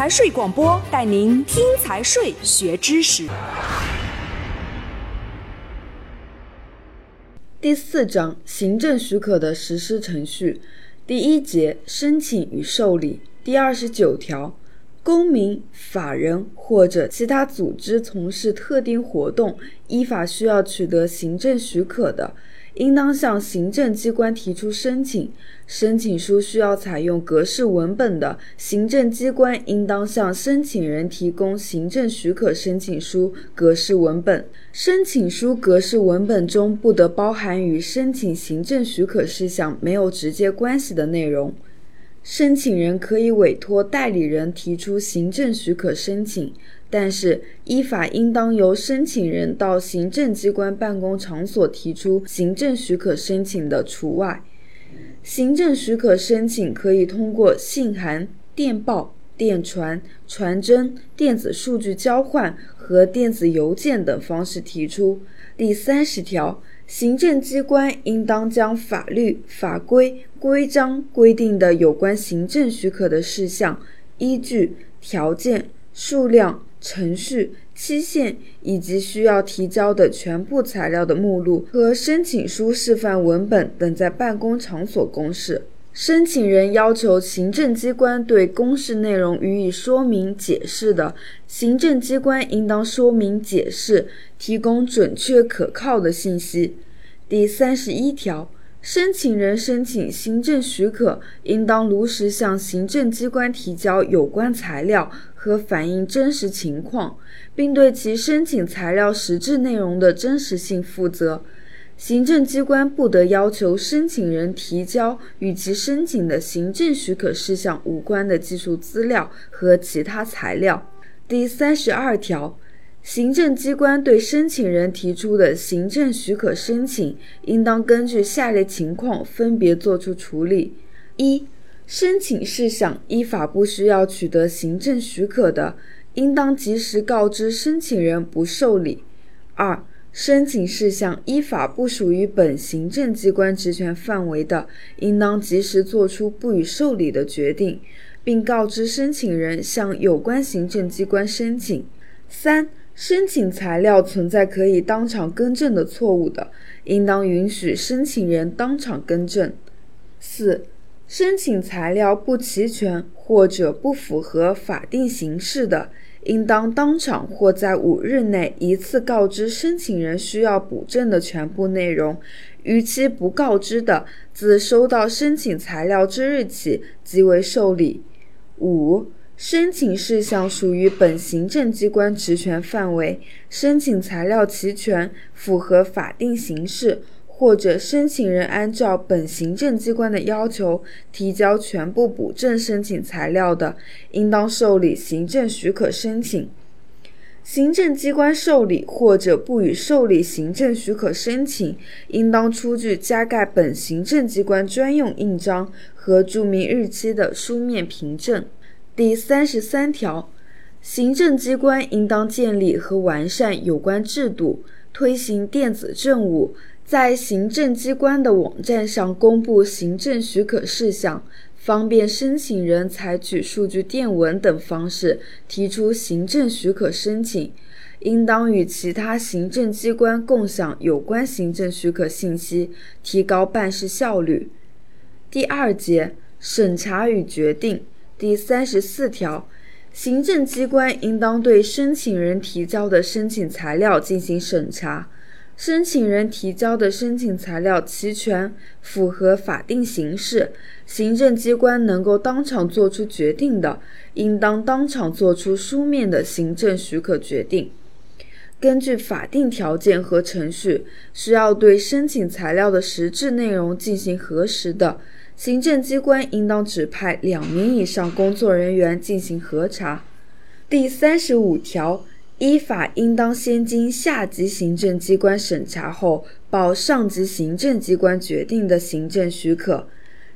财税广播带您听财税学知识。第四章行政许可的实施程序，第一节申请与受理，第二十九条，公民、法人或者其他组织从事特定活动，依法需要取得行政许可的。应当向行政机关提出申请，申请书需要采用格式文本的，行政机关应当向申请人提供行政许可申请书格式文本。申请书格式文本中不得包含与申请行政许可事项没有直接关系的内容。申请人可以委托代理人提出行政许可申请。但是，依法应当由申请人到行政机关办公场所提出行政许可申请的除外。行政许可申请可以通过信函、电报、电传、传真、电子数据交换和电子邮件等方式提出。第三十条，行政机关应当将法律、法规、规章规定的有关行政许可的事项、依据、条件、数量。程序、期限以及需要提交的全部材料的目录和申请书示范文本等在办公场所公示。申请人要求行政机关对公示内容予以说明解释的，行政机关应当说明解释，提供准确可靠的信息。第三十一条。申请人申请行政许可，应当如实向行政机关提交有关材料和反映真实情况，并对其申请材料实质内容的真实性负责。行政机关不得要求申请人提交与其申请的行政许可事项无关的技术资料和其他材料。第三十二条。行政机关对申请人提出的行政许可申请，应当根据下列情况分别作出处理：一、申请事项依法不需要取得行政许可的，应当及时告知申请人不受理；二、申请事项依法不属于本行政机关职权范围的，应当及时作出不予受理的决定，并告知申请人向有关行政机关申请；三、申请材料存在可以当场更正的错误的，应当允许申请人当场更正。四、申请材料不齐全或者不符合法定形式的，应当当场或在五日内一次告知申请人需要补正的全部内容。逾期不告知的，自收到申请材料之日起即为受理。五。申请事项属于本行政机关职权范围，申请材料齐全，符合法定形式，或者申请人按照本行政机关的要求提交全部补正申请材料的，应当受理行政许可申请。行政机关受理或者不予受理行政许可申请，应当出具加盖本行政机关专用印章和注明日期的书面凭证。第三十三条，行政机关应当建立和完善有关制度，推行电子政务，在行政机关的网站上公布行政许可事项，方便申请人采取数据电文等方式提出行政许可申请。应当与其他行政机关共享有关行政许可信息，提高办事效率。第二节，审查与决定。第三十四条，行政机关应当对申请人提交的申请材料进行审查。申请人提交的申请材料齐全，符合法定形式，行政机关能够当场作出决定的，应当当场作出书面的行政许可决定。根据法定条件和程序，需要对申请材料的实质内容进行核实的。行政机关应当指派两名以上工作人员进行核查。第三十五条，依法应当先经下级行政机关审查后，报上级行政机关决定的行政许可。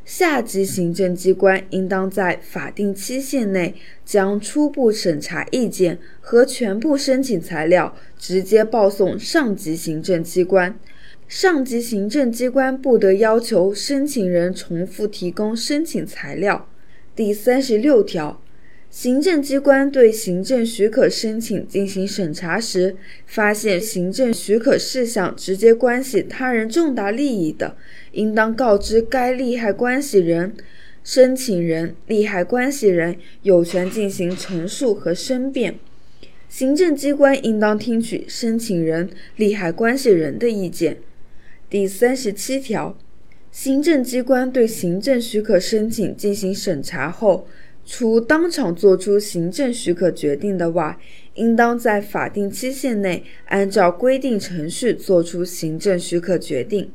下级行政机关应当在法定期限内将初步审查意见和全部申请材料直接报送上级行政机关。上级行政机关不得要求申请人重复提供申请材料。第三十六条，行政机关对行政许可申请进行审查时，发现行政许可事项直接关系他人重大利益的，应当告知该利害关系人、申请人、利害关系人有权进行陈述和申辩。行政机关应当听取申请人、利害关系人的意见。第三十七条，行政机关对行政许可申请进行审查后，除当场作出行政许可决定的外，应当在法定期限内按照规定程序作出行政许可决定。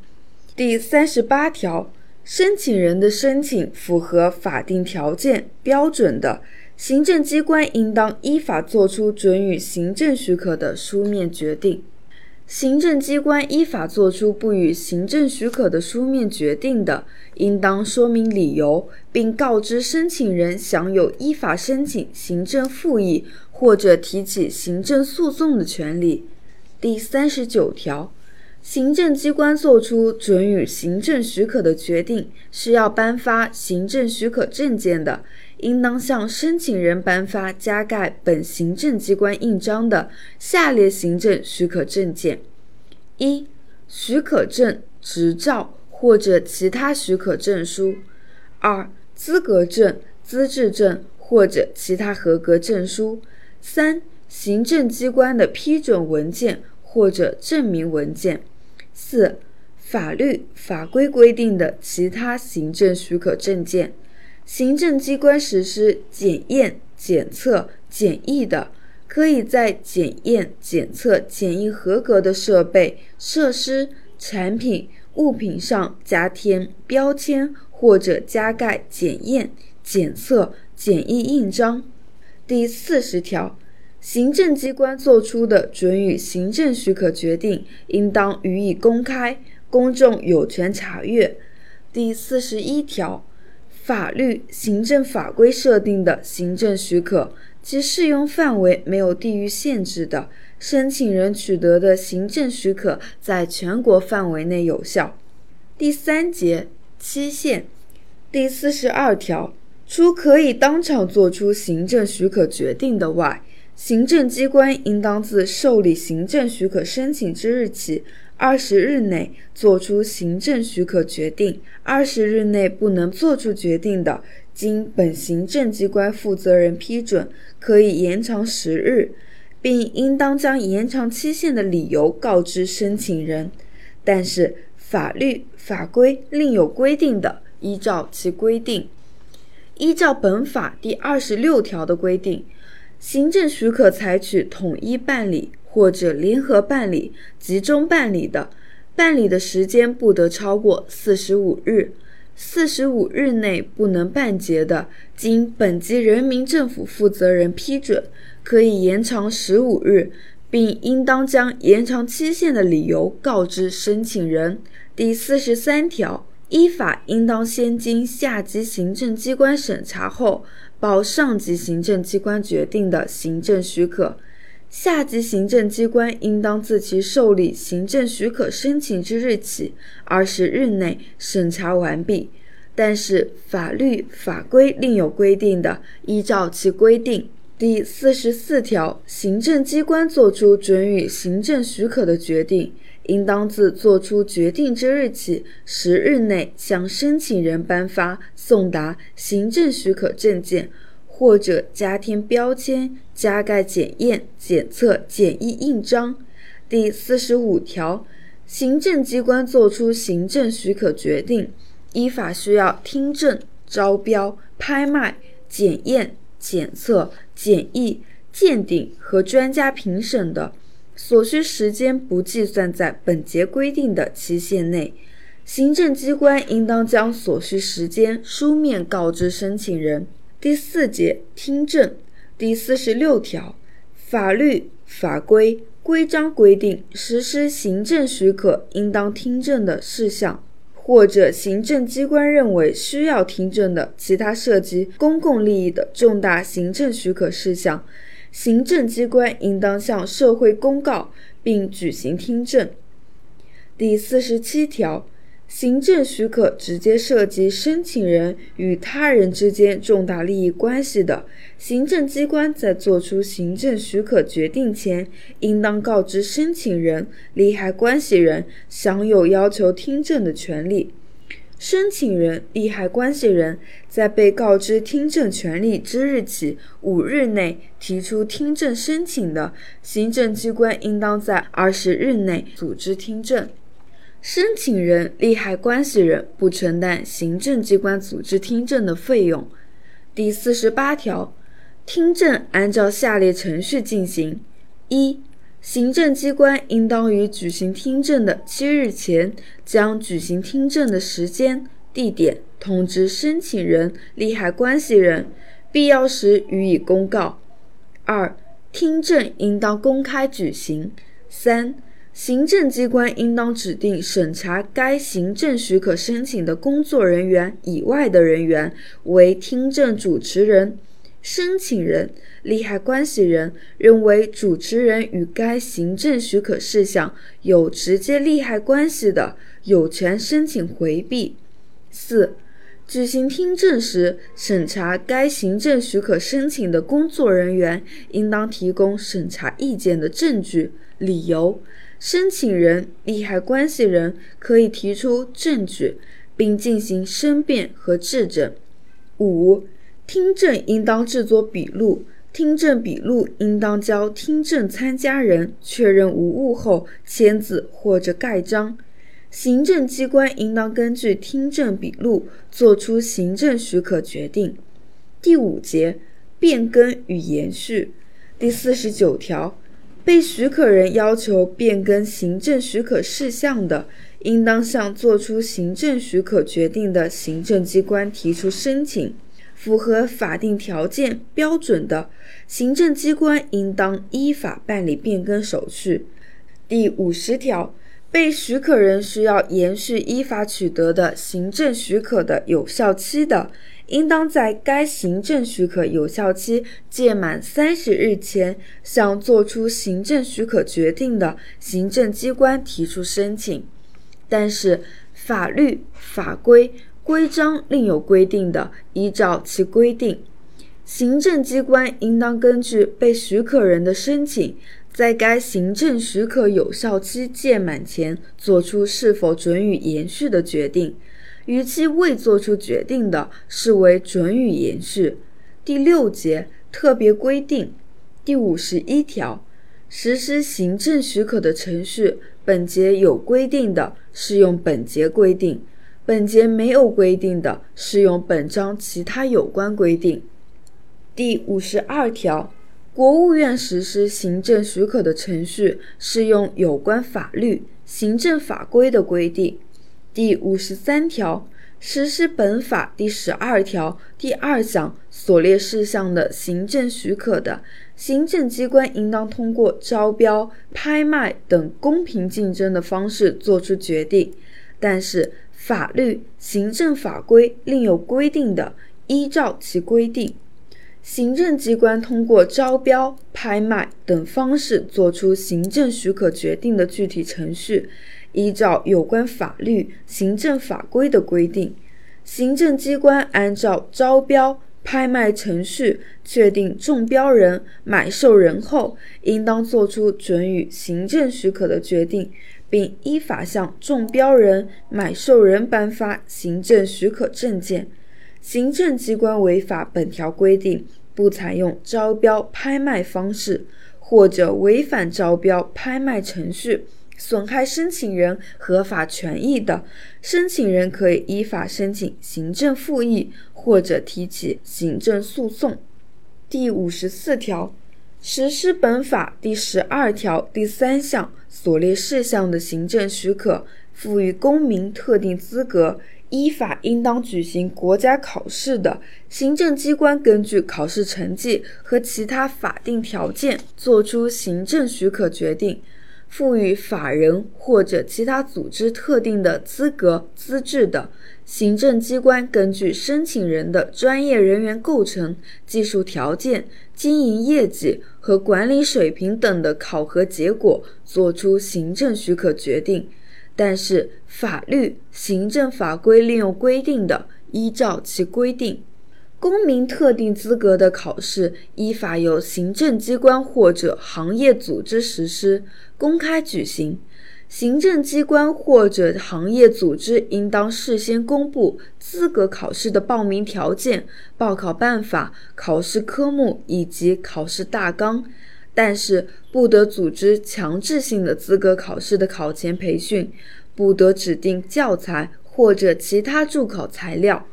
第三十八条，申请人的申请符合法定条件标准的，行政机关应当依法作出准予行政许可的书面决定。行政机关依法作出不予行政许可的书面决定的，应当说明理由，并告知申请人享有依法申请行政复议或者提起行政诉讼的权利。第三十九条，行政机关作出准予行政许可的决定，是要颁发行政许可证件的。应当向申请人颁发加盖本行政机关印章的下列行政许可证件：一、许可证、执照或者其他许可证书；二、资格证、资质证或者其他合格证书；三、行政机关的批准文件或者证明文件；四、法律法规规定的其他行政许可证件。行政机关实施检验、检测、检疫的，可以在检验、检测、检疫合格的设备、设施、产品、物品上加添标签或者加盖检验、检测、检疫印章。第四十条，行政机关作出的准予行政许可决定，应当予以公开，公众有权查阅。第四十一条。法律、行政法规设定的行政许可，其适用范围没有地域限制的，申请人取得的行政许可在全国范围内有效。第三节期限，第四十二条，除可以当场作出行政许可决定的外，行政机关应当自受理行政许可申请之日起。二十日内作出行政许可决定，二十日内不能作出决定的，经本行政机关负责人批准，可以延长十日，并应当将延长期限的理由告知申请人。但是法律法规另有规定的，依照其规定。依照本法第二十六条的规定，行政许可采取统一办理。或者联合办理、集中办理的，办理的时间不得超过四十五日；四十五日内不能办结的，经本级人民政府负责人批准，可以延长十五日，并应当将延长期限的理由告知申请人。第四十三条，依法应当先经下级行政机关审查后，报上级行政机关决定的行政许可。下级行政机关应当自其受理行政许可申请之日起二十日内审查完毕，但是法律法规另有规定的，依照其规定。第四十四条，行政机关作出准予行政许可的决定，应当自作出决定之日起十日内向申请人颁发送达行政许可证件。或者加添标签、加盖检验、检测、检疫印章。第四十五条，行政机关作出行政许可决定，依法需要听证、招标、拍卖、检验、检测、检疫、鉴定和专家评审的，所需时间不计算在本节规定的期限内。行政机关应当将所需时间书面告知申请人。第四节听证第四十六条，法律法规规章规定实施行政许可应当听证的事项，或者行政机关认为需要听证的其他涉及公共利益的重大行政许可事项，行政机关应当向社会公告并举行听证。第四十七条。行政许可直接涉及申请人与他人之间重大利益关系的，行政机关在作出行政许可决定前，应当告知申请人、利害关系人享有要求听证的权利。申请人、利害关系人在被告知听证权利之日起五日内提出听证申请的，行政机关应当在二十日内组织听证。申请人、利害关系人不承担行政机关组织听证的费用。第四十八条，听证按照下列程序进行：一、行政机关应当于举行听证的七日前，将举行听证的时间、地点通知申请人、利害关系人，必要时予以公告。二、听证应当公开举行。三、行政机关应当指定审查该行政许可申请的工作人员以外的人员为听证主持人。申请人、利害关系人认为主持人与该行政许可事项有直接利害关系的，有权申请回避。四、举行听证时，审查该行政许可申请的工作人员应当提供审查意见的证据、理由。申请人、利害关系人可以提出证据，并进行申辩和质证。五、听证应当制作笔录，听证笔录应当交听证参加人确认无误后签字或者盖章。行政机关应当根据听证笔录作出行政许可决定。第五节变更与延续。第四十九条。被许可人要求变更行政许可事项的，应当向作出行政许可决定的行政机关提出申请。符合法定条件标准的，行政机关应当依法办理变更手续。第五十条，被许可人需要延续依法取得的行政许可的有效期的。应当在该行政许可有效期届满三十日前，向作出行政许可决定的行政机关提出申请。但是，法律法规规章另有规定的，依照其规定。行政机关应当根据被许可人的申请，在该行政许可有效期届满前，作出是否准予延续的决定。逾期未作出决定的，视为准予延续。第六节特别规定第五十一条，实施行政许可的程序，本节有规定的，适用本节规定；本节没有规定的，适用本章其他有关规定。第五十二条，国务院实施行政许可的程序，适用有关法律、行政法规的规定。第五十三条，实施本法第十二条第二项所列事项的行政许可的，行政机关应当通过招标、拍卖等公平竞争的方式作出决定。但是，法律、行政法规另有规定的，依照其规定。行政机关通过招标、拍卖等方式作出行政许可决定的具体程序。依照有关法律、行政法规的规定，行政机关按照招标、拍卖程序确定中标人、买受人后，应当作出准予行政许可的决定，并依法向中标人、买受人颁发行政许可证件。行政机关违反本条规定，不采用招标、拍卖方式，或者违反招标、拍卖程序。损害申请人合法权益的，申请人可以依法申请行政复议或者提起行政诉讼。第五十四条，实施本法第十二条第三项所列事项的行政许可，赋予公民特定资格，依法应当举行国家考试的，行政机关根据考试成绩和其他法定条件作出行政许可决定。赋予法人或者其他组织特定的资格资质的，行政机关根据申请人的专业人员构成、技术条件、经营业绩和管理水平等的考核结果，作出行政许可决定。但是法律、行政法规另有规定的，依照其规定。公民特定资格的考试，依法由行政机关或者行业组织实施，公开举行。行政机关或者行业组织应当事先公布资格考试的报名条件、报考办法、考试科目以及考试大纲。但是不得组织强制性的资格考试的考前培训，不得指定教材或者其他助考材料。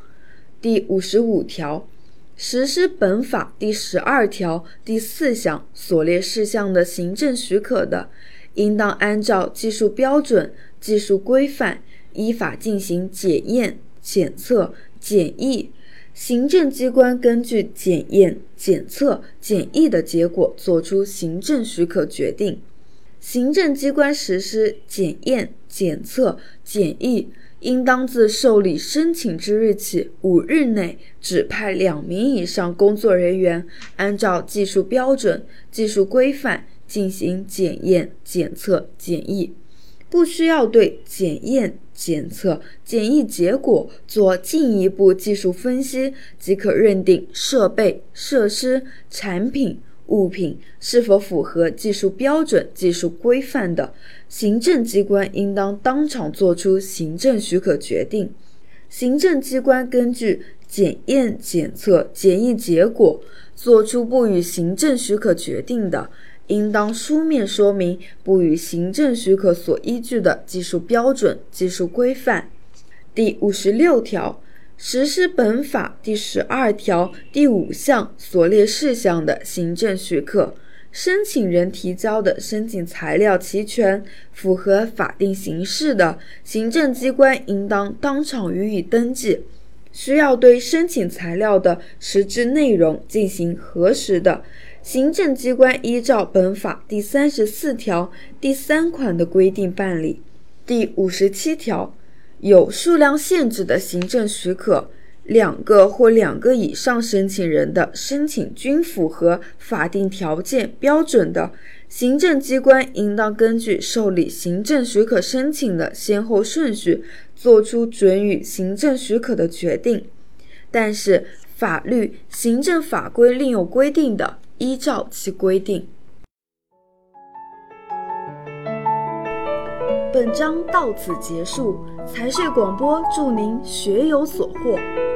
第五十五条，实施本法第十二条第四项所列事项的行政许可的，应当按照技术标准、技术规范，依法进行检验、检测、检疫。行政机关根据检验、检测、检疫的结果作出行政许可决定。行政机关实施检验、检测、检疫，应当自受理申请之日起五日内指派两名以上工作人员，按照技术标准、技术规范进行检验、检测、检疫。不需要对检验、检测、检疫结果做进一步技术分析，即可认定设备、设施、产品、物品是否符合技术标准、技术规范的，行政机关应当当场作出行政许可决定。行政机关根据检验、检测、检疫结果作出不予行政许可决定的，应当书面说明不予行政许可所依据的技术标准、技术规范。第五十六条，实施本法第十二条第五项所列事项的行政许可，申请人提交的申请材料齐全、符合法定形式的，行政机关应当当场予以登记。需要对申请材料的实质内容进行核实的，行政机关依照本法第三十四条第三款的规定办理。第五十七条，有数量限制的行政许可，两个或两个以上申请人的申请均符合法定条件标准的，行政机关应当根据受理行政许可申请的先后顺序，作出准予行政许可的决定。但是，法律、行政法规另有规定的，依照其规定。本章到此结束。财税广播祝您学有所获。